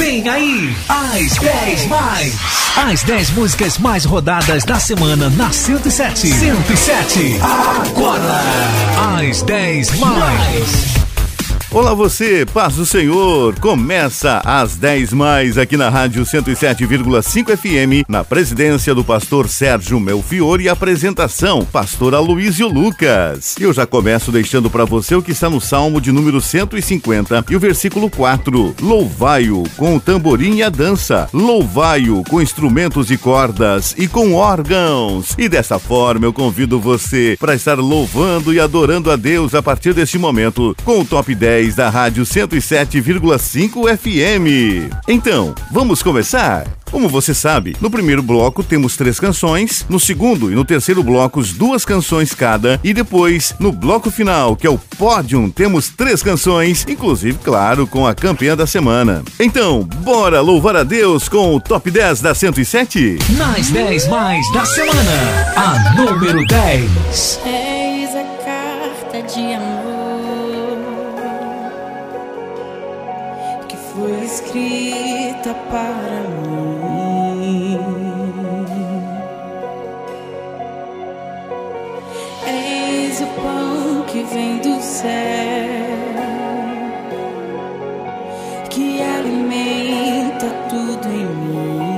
Vem aí, as 10 mais. As 10 músicas mais rodadas da semana na 107. 107. Agora, as 10 mais. Olá você, paz do Senhor. Começa às 10 mais aqui na Rádio 107,5 FM, na presidência do pastor Sérgio Melfiore e apresentação, pastor Aloysio Lucas. Eu já começo deixando para você o que está no Salmo de número 150 e o versículo 4. Louvai-o com o tamborim e a dança. Louvai-o com instrumentos e cordas e com órgãos. E dessa forma eu convido você para estar louvando e adorando a Deus a partir deste momento com o Top 10 10 da Rádio 107,5 FM. Então, vamos começar? Como você sabe, no primeiro bloco temos três canções, no segundo e no terceiro blocos duas canções cada, e depois, no bloco final, que é o pódio, temos três canções, inclusive, claro, com a campeã da semana. Então, bora louvar a Deus com o Top 10 da 107? Nas 10 mais da semana, a número 10. Eis a carta de amor escrita para mim. Eis o pão que vem do céu, que alimenta tudo em mim.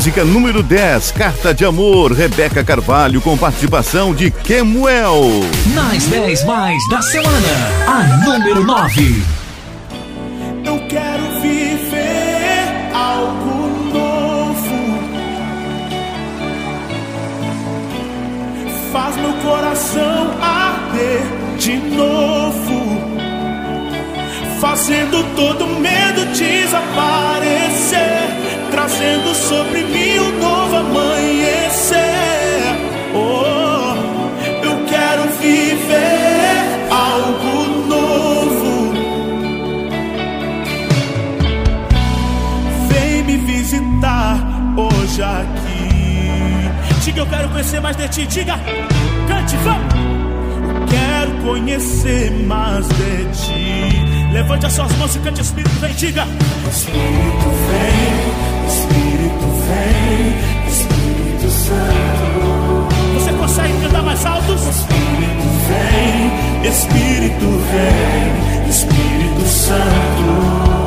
Música número 10, Carta de Amor, Rebeca Carvalho, com participação de Kemuel. Nas 10 mais da semana, a número 9. Eu quero viver algo novo. Faz meu coração arder de novo. Fazendo todo medo desaparecer sobre mim um novo amanhecer. Oh, eu quero viver algo novo. Vem me visitar hoje aqui. Diga, eu quero conhecer mais de ti. Diga, cante, vamos. Quero conhecer mais de ti. Levante as suas mãos e cante, Espírito, vem, diga. Espírito, vem. Você consegue cantar mais alto? Espírito vem, Espírito vem, Espírito Santo.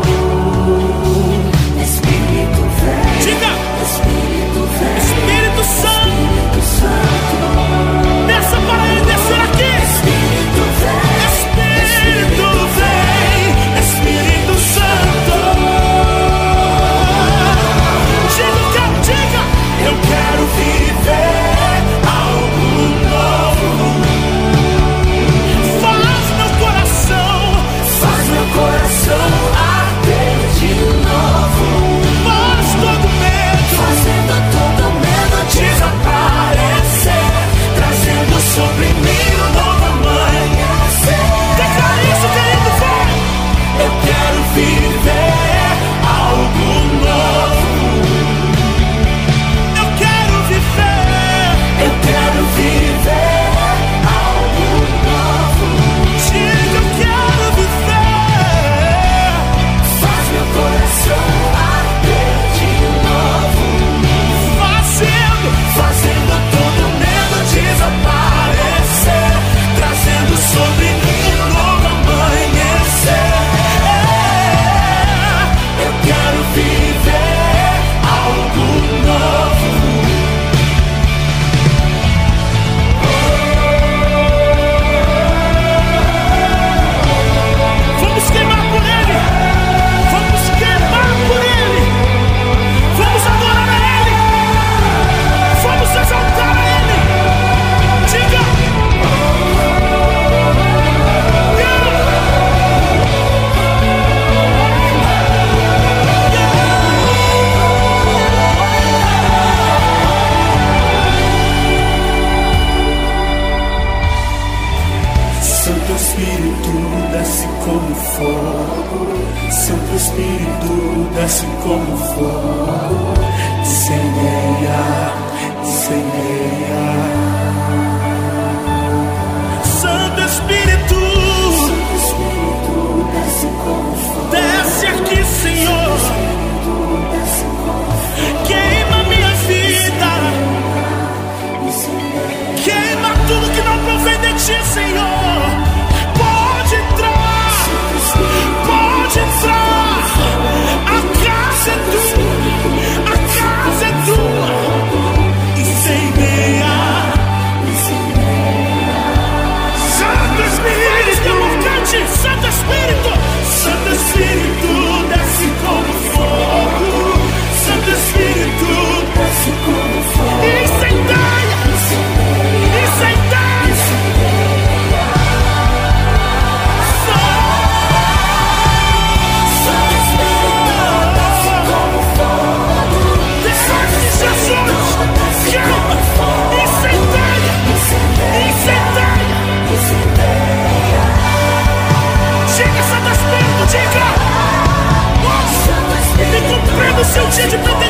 Cumprindo o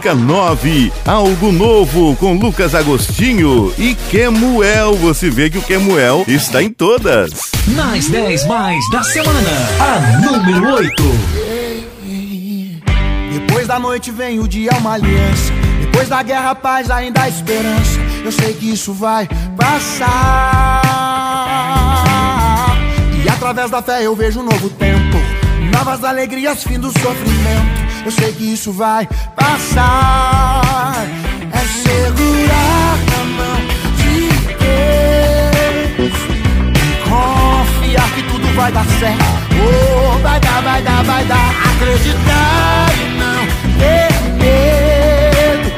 Música 9, Algo Novo, com Lucas Agostinho e Kemuel. Você vê que o Kemuel está em todas. Nas 10 mais da semana, a número 8. Depois da noite vem o dia, uma aliança. Depois da guerra, paz, ainda há esperança. Eu sei que isso vai passar. E através da fé eu vejo um novo tempo. Novas alegrias, fim do sofrimento. Eu sei que isso vai passar. É segurar na mão de Deus. Confiar que tudo vai dar certo. Oh, vai dar, vai dar, vai dar. Acreditar e não ter medo.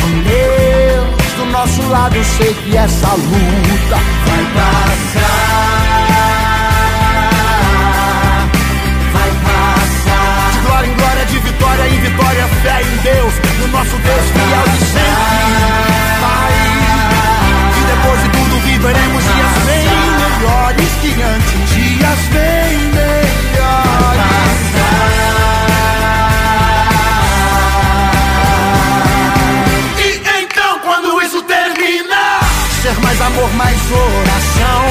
Com Deus do nosso lado, eu sei que essa luta vai passar. Vitória fé em Deus, no nosso Deus fiel e sempre vai. E depois de tudo viveremos dias bem melhores que antes. Dias bem melhores. E então quando isso termina, ser mais amor, mais oração,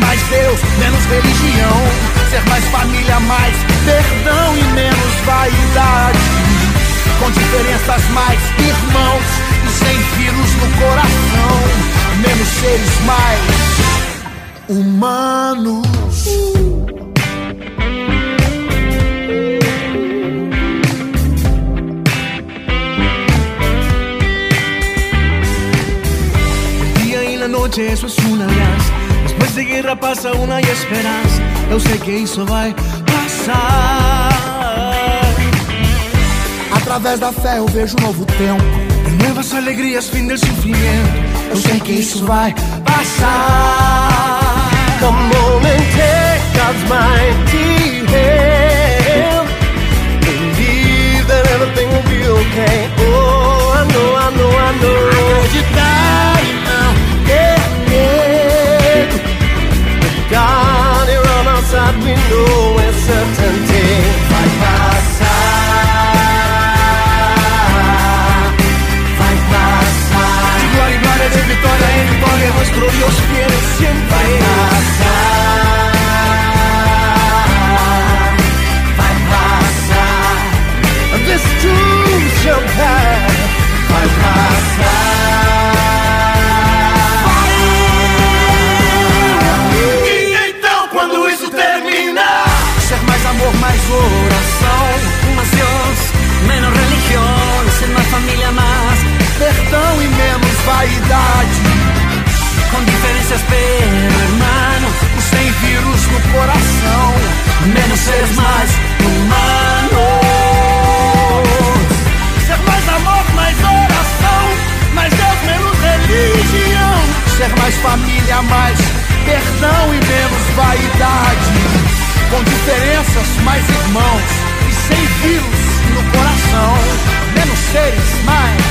mais Deus, menos religião, ser mais família, mais perdão e menos vaidade. Com diferenças mais irmãos e sem vírus no coração, menos seres mais humanos. día y la noche, eso es una. Después de guerra pasa una y esperanza. Eu sei que isso vai passar. Através da fé eu vejo um novo tempo. Novas alegrias, fim do sofrimento. Eu sei que isso vai passar. Come on and take God's mighty hand. Believe that everything will be okay. Oh, I know, I know, I know. Acreditar e não ter medo. God, you're on our side, we know it's certainty. Vai, vai. nuestro Dios quiere siempre pasar, va a pasar, this too shall pass, va a pasar. E então quando isso terminar, ser mais amor, mais oração, umas Deus, menos religião, ser mais família, mais perdão e menos vaidade desespero, hermano. Sem vírus no coração, menos seres mais humanos. Ser mais amor, mais oração, mais Deus, menos religião. Ser mais família, mais perdão e menos vaidade. Com diferenças, mais irmãos e sem vírus no coração, menos seres mais.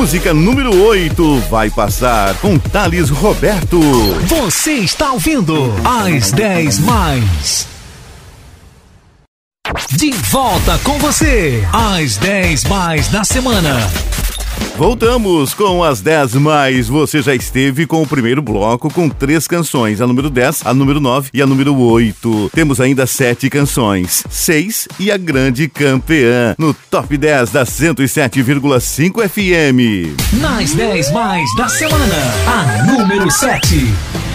Música número 8 vai passar com Thales Roberto. Você está ouvindo às 10 mais. De volta com você, às 10 mais da semana. Voltamos com as 10 mais. Você já esteve com o primeiro bloco com três canções: a número 10, a número 9 e a número 8. Temos ainda sete canções: 6 e a grande campeã no top 10 da 107,5 FM. Nas 10 mais da semana, a número 7.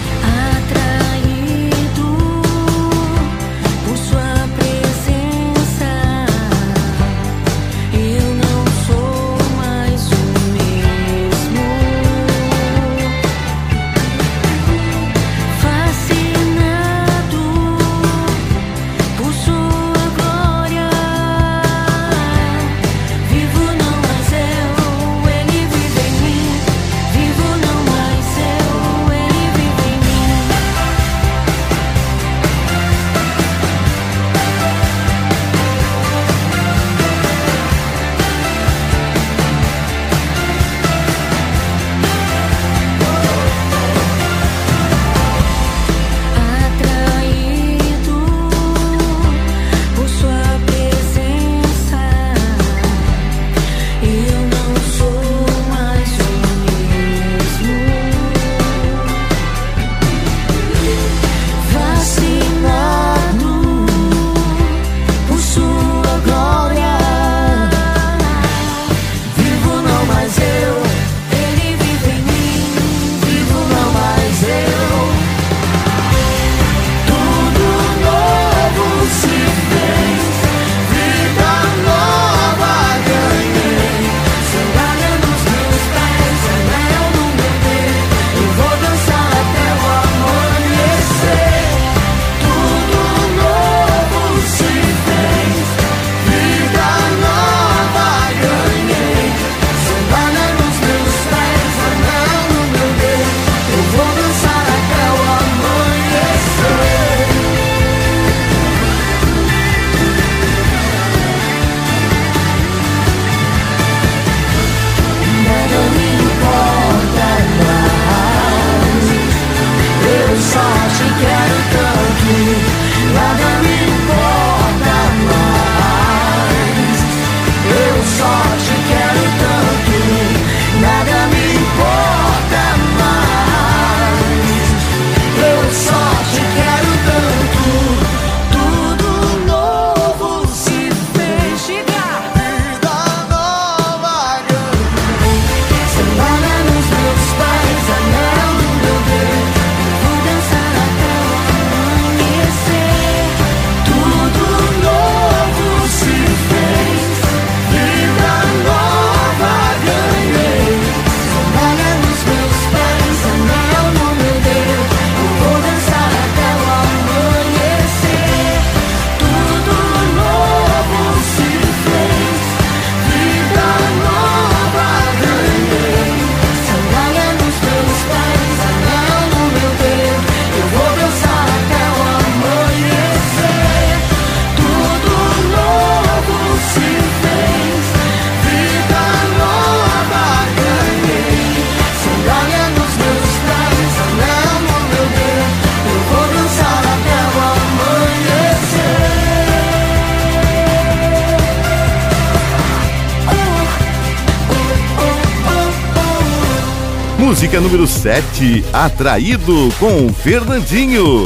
Música número 7, Atraído com Fernandinho.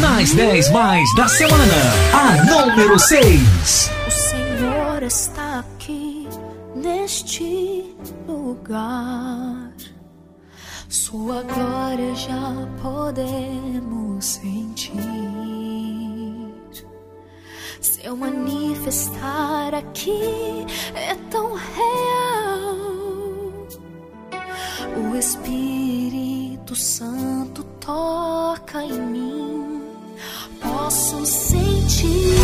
Nas 10 mais da semana, a número 6. O Senhor está aqui neste lugar. Sua glória já podemos sentir. Seu manifestar aqui é tão real o Espírito Santo toca em mim, posso sentir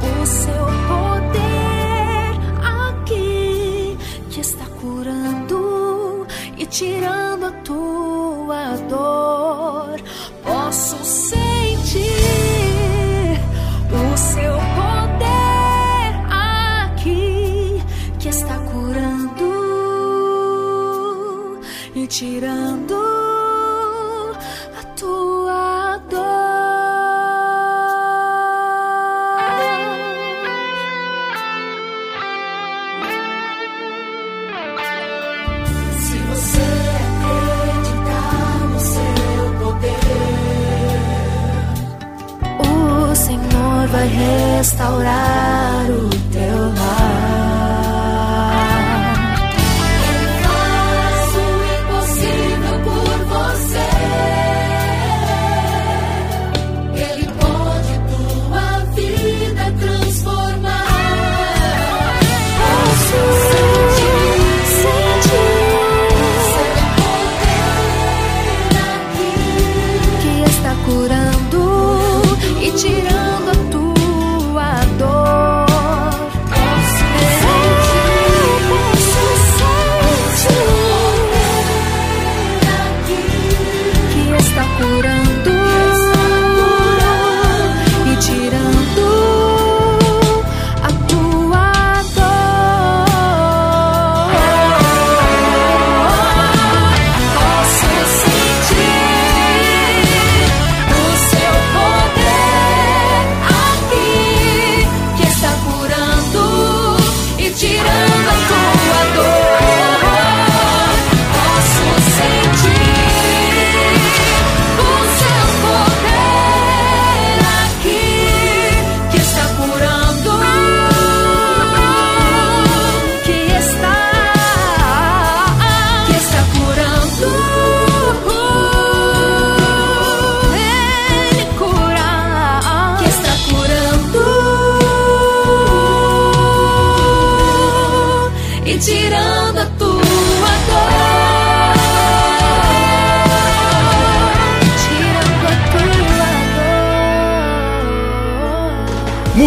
o seu poder aqui que está curando e tirando a tua dor. Tirando a tua dor. Se você acreditar no seu poder, o Senhor vai restaurar o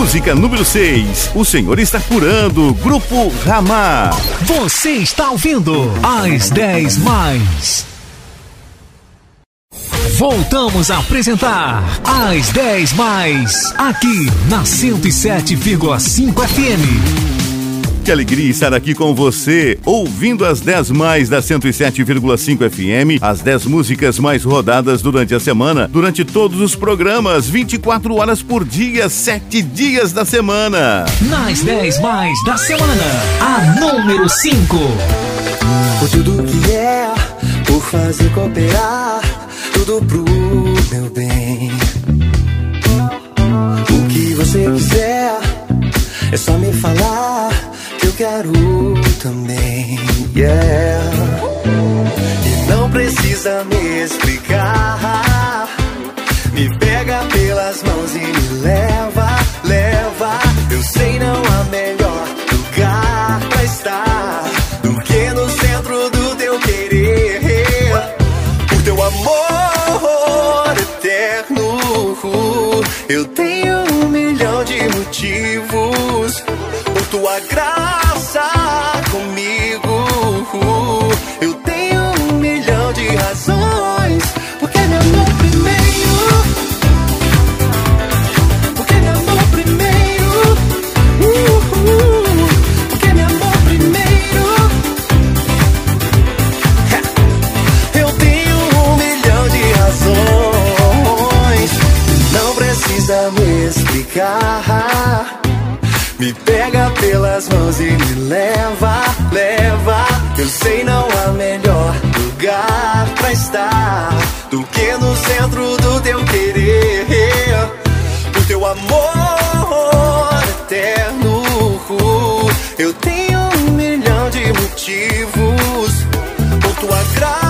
Música número 6. O Senhor está curando. Grupo Ramá. Você está ouvindo às 10 mais. Voltamos a apresentar às 10 mais aqui na 107,5 FM. Que alegria estar aqui com você, ouvindo as 10 mais da 107,5 FM, as 10 músicas mais rodadas durante a semana, durante todos os programas, 24 horas por dia, 7 dias da semana. Nas 10 mais da semana, a número 5. Por tudo que é, por fazer cooperar, tudo pro meu bem. O que você quiser, é só me falar quero também. Yeah. E não precisa me explicar. Me pega pelas mãos e me leva, leva. Eu sei não há melhor lugar pra estar do que no centro do teu querer. Por teu amor eterno, eu tenho um milhão de motivos. Por tua graça pelas mãos e me leva, leva. Eu sei não há melhor lugar pra estar do que no centro do teu querer. Por teu amor eterno, eu tenho um milhão de motivos. Por tua graça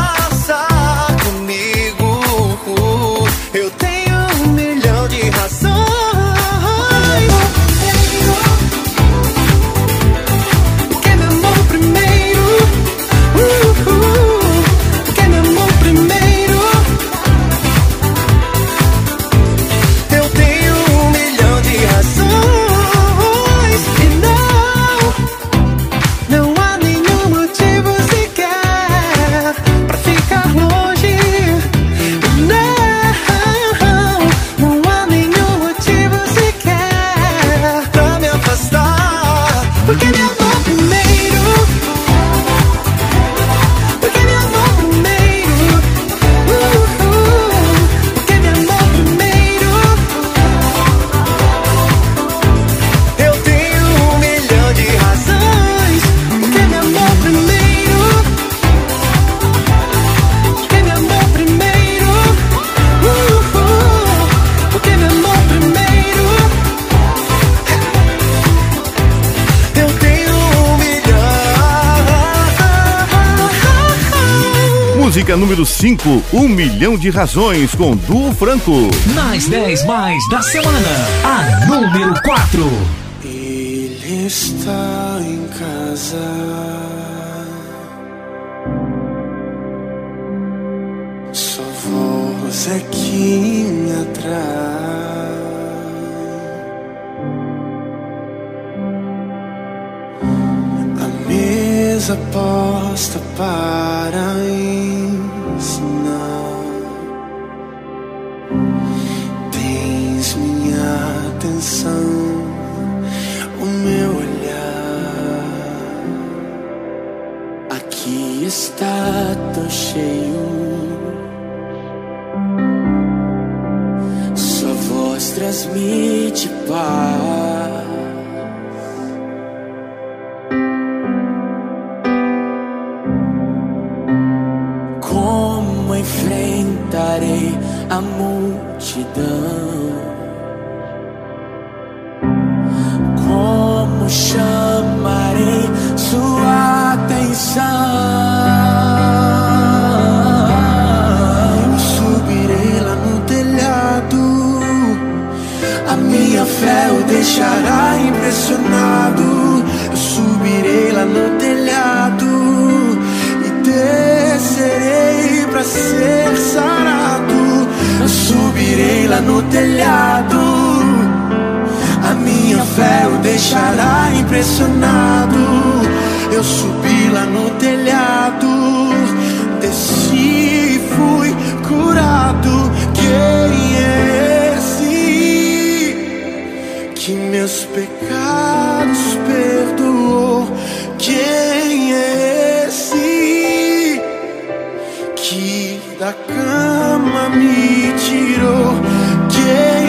Música número 5, Um Milhão de Razões, com Duo Franco. Nas 10 mais da semana, a número 4. Ele está em casa. Sua voz é que me atrai. A mesa posta para tão cheio. Sua voz transmite paz. Como enfrentarei a multidão? Impressionado. Eu subirei lá no telhado e descerei pra ser sarado. Eu subirei lá no telhado. A minha fé o deixará impressionado. Eu subi lá no telhado, desci e fui curado. Quem é esse que meus pecados perdoou? Quem é esse que da cama me tirou? Quem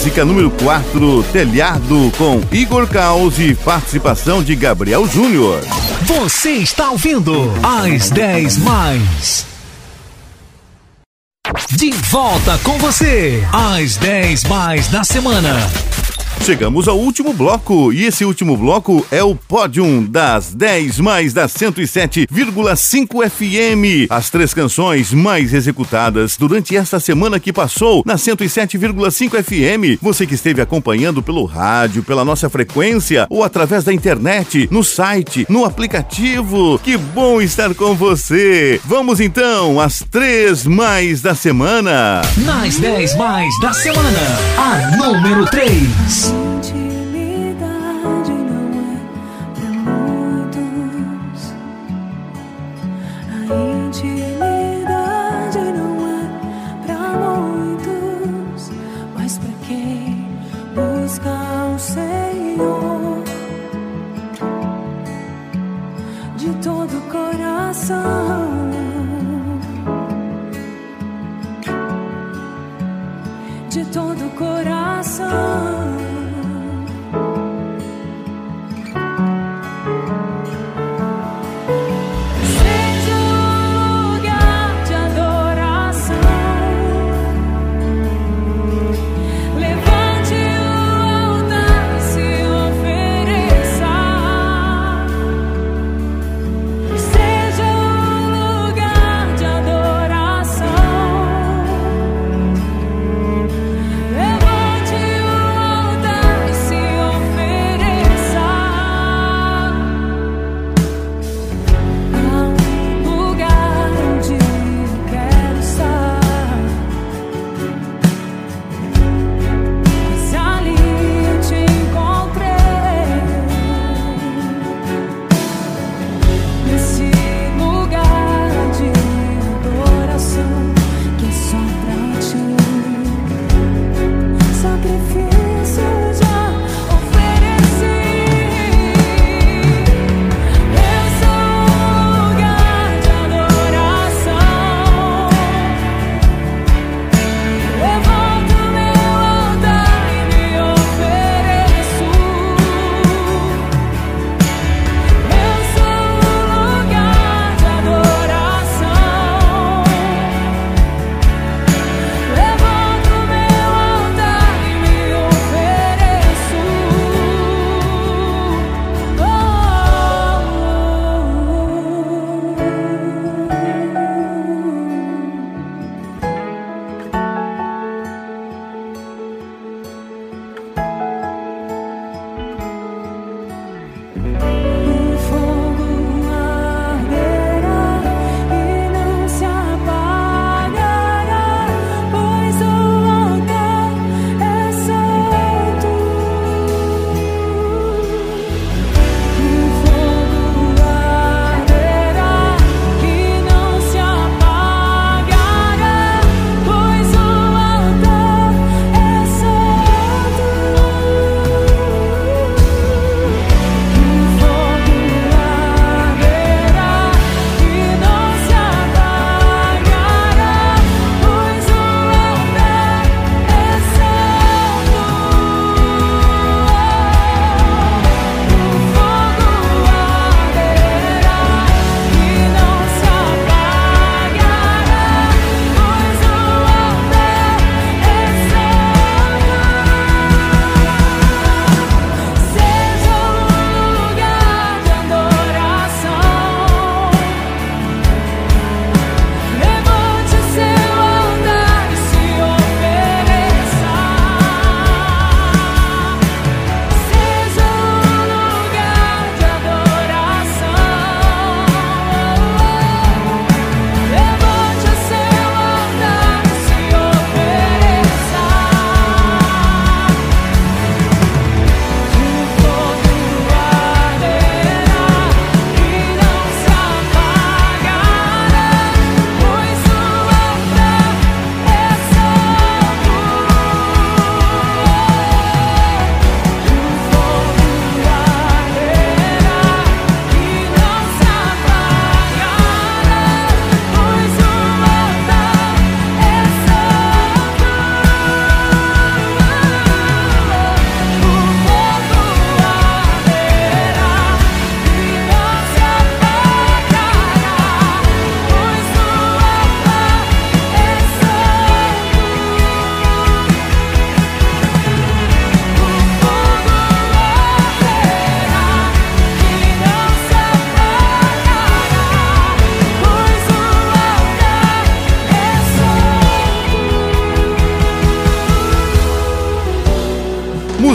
Música número 4, Telhado, com Igor Caos e participação de Gabriel Júnior. Você está ouvindo As 10 mais. De volta com você, As 10 mais da semana. Chegamos ao último bloco e esse último bloco é o pódio das 10 mais da 107,5 FM. As três canções mais executadas durante esta semana que passou na 107,5 FM. Você que esteve acompanhando pelo rádio, pela nossa frequência ou através da internet, no site, no aplicativo. Que bom estar com você. Vamos então às três mais da semana. Nas 10 mais da semana, a número 3.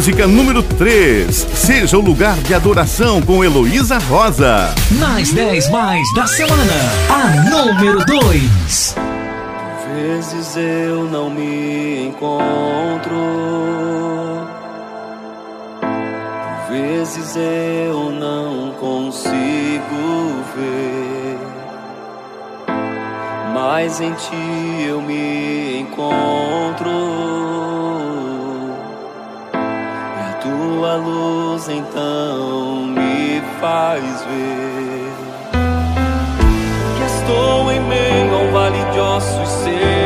Música número 3. Seja o lugar de adoração com Heloísa Rosa. Nas 10 mais da semana, a número 2. Vezes eu não me encontro. Por vezes eu não consigo ver. Mas em ti eu me encontro tua luz então me faz ver que estou em meio a um vale de ossos secos.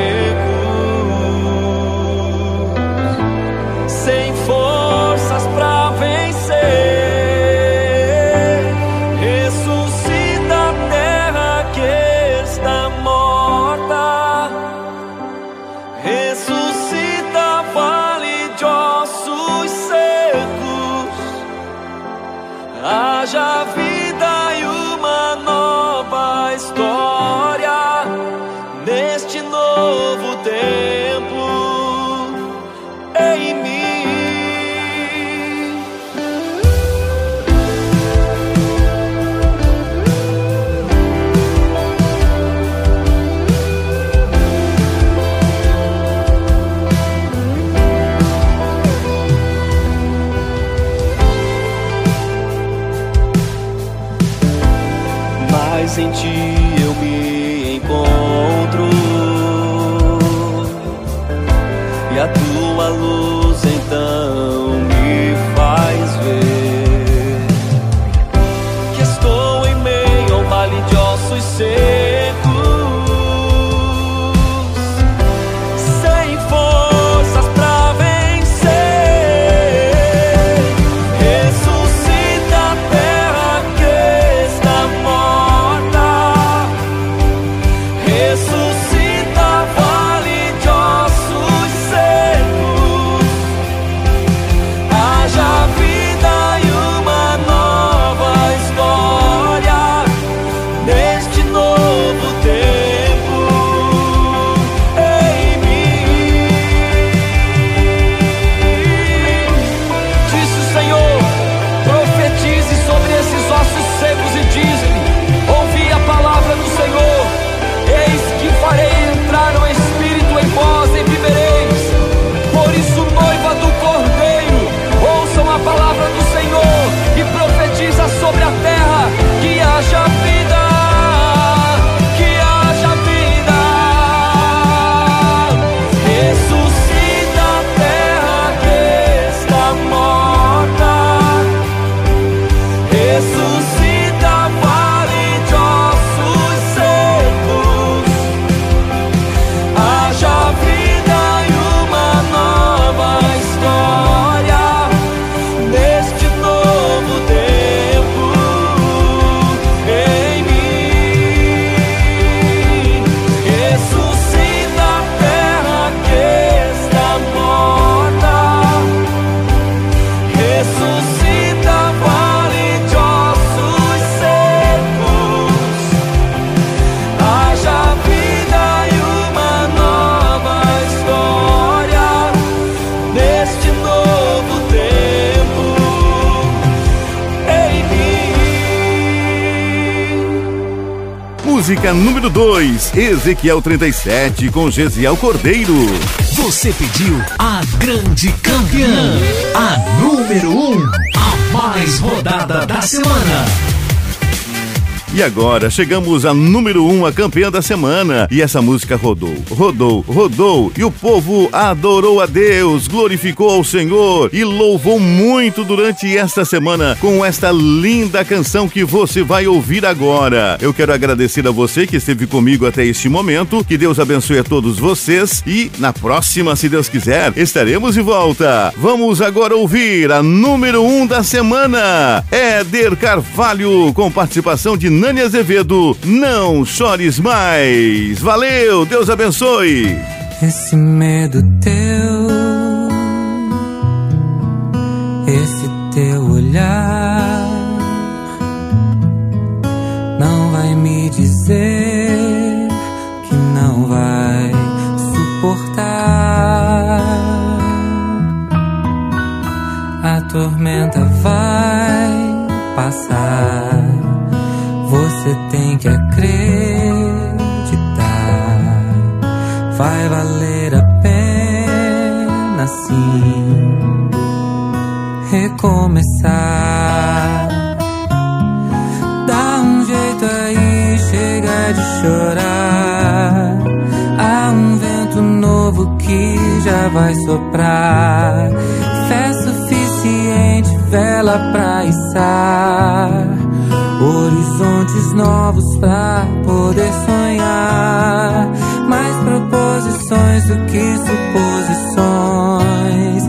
novo tempo. Música número 2, Ezequiel 37, com Gesiel Cordeiro. Você pediu a grande campeã, a número 1, um, a mais rodada da semana. E agora chegamos a número 1, um, a campeã da semana. E essa música rodou, rodou, rodou. E o povo adorou a Deus, glorificou ao Senhor e louvou muito durante esta semana com esta linda canção que você vai ouvir agora. Eu quero agradecer a você que esteve comigo até este momento. Que Deus abençoe a todos vocês. E na próxima, se Deus quiser, estaremos de volta. Vamos agora ouvir a número 1 um da semana. Éder Carvalho, com participação de Nani Azevedo, não chores mais. Valeu, Deus abençoe. Esse medo teu, esse teu olhar, não vai me dizer que não vai suportar tormenta vai passar. Você tem que acreditar. Vai valer a pena sim recomeçar. Dá um jeito aí, chega de chorar. Há um vento novo que já vai soprar. Fé suficiente, vela pra içar. Horizontes novos pra poder sonhar. Mais proposições do que suposições.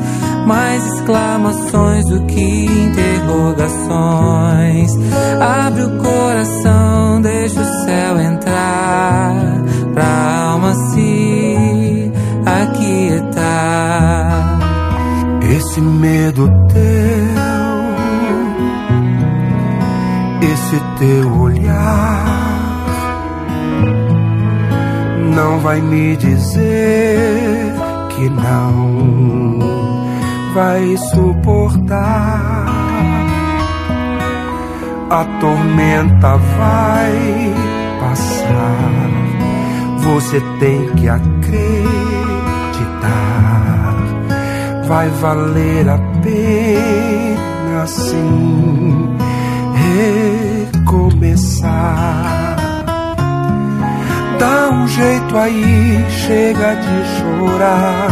Mais exclamações do que interrogações. Abre o coração, vai me dizer que não vai suportar. A tormenta vai passar, você tem que acreditar vai valer a pena sim recomeçar. Dá um jeito aí, chega de chorar.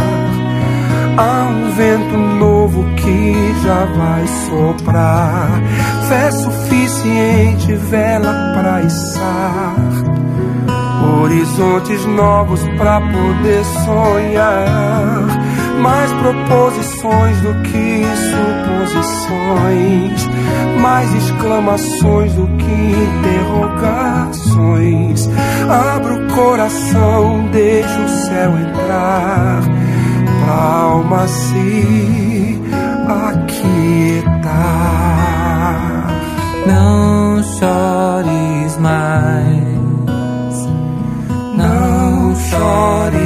Há um vento novo que já vai soprar. Fé suficiente, vela pra içar. Horizontes novos pra poder sonhar mais proposições do que suposições, mais exclamações do que interrogações. Abra o coração, deixa o céu entrar, pra alma se aquietar. Não chores mais, não chores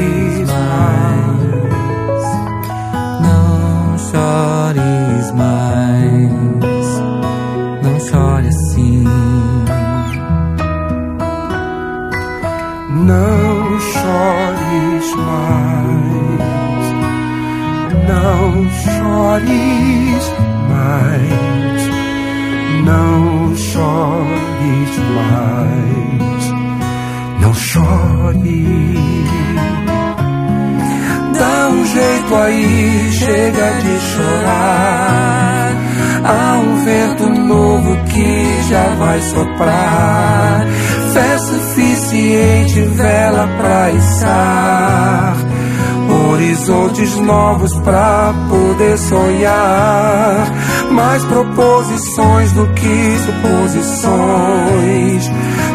mais, não chores mais, não chores mais, não chores. Dá um jeito aí, chega de chorar. Há um vento novo que já vai soprar. Fé suficiente, vela pra içar. Horizontes novos pra poder sonhar. Mais proposições do que suposições.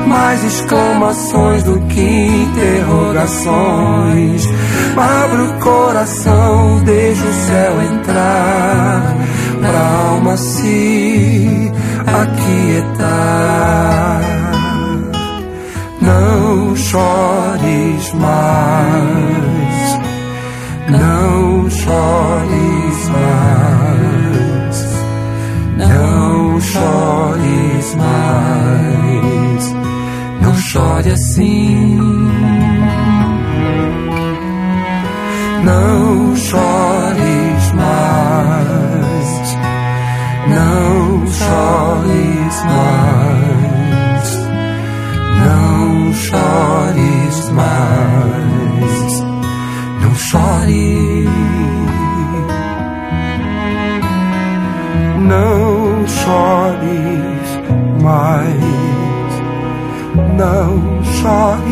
Mais exclamações do que interrogações. Abre o coração, deixa o céu entrar. Pra alma se aquietar. Não chores mais, não chores mais, não chores mais, não chores mais, não chores. Não chores mais, não chores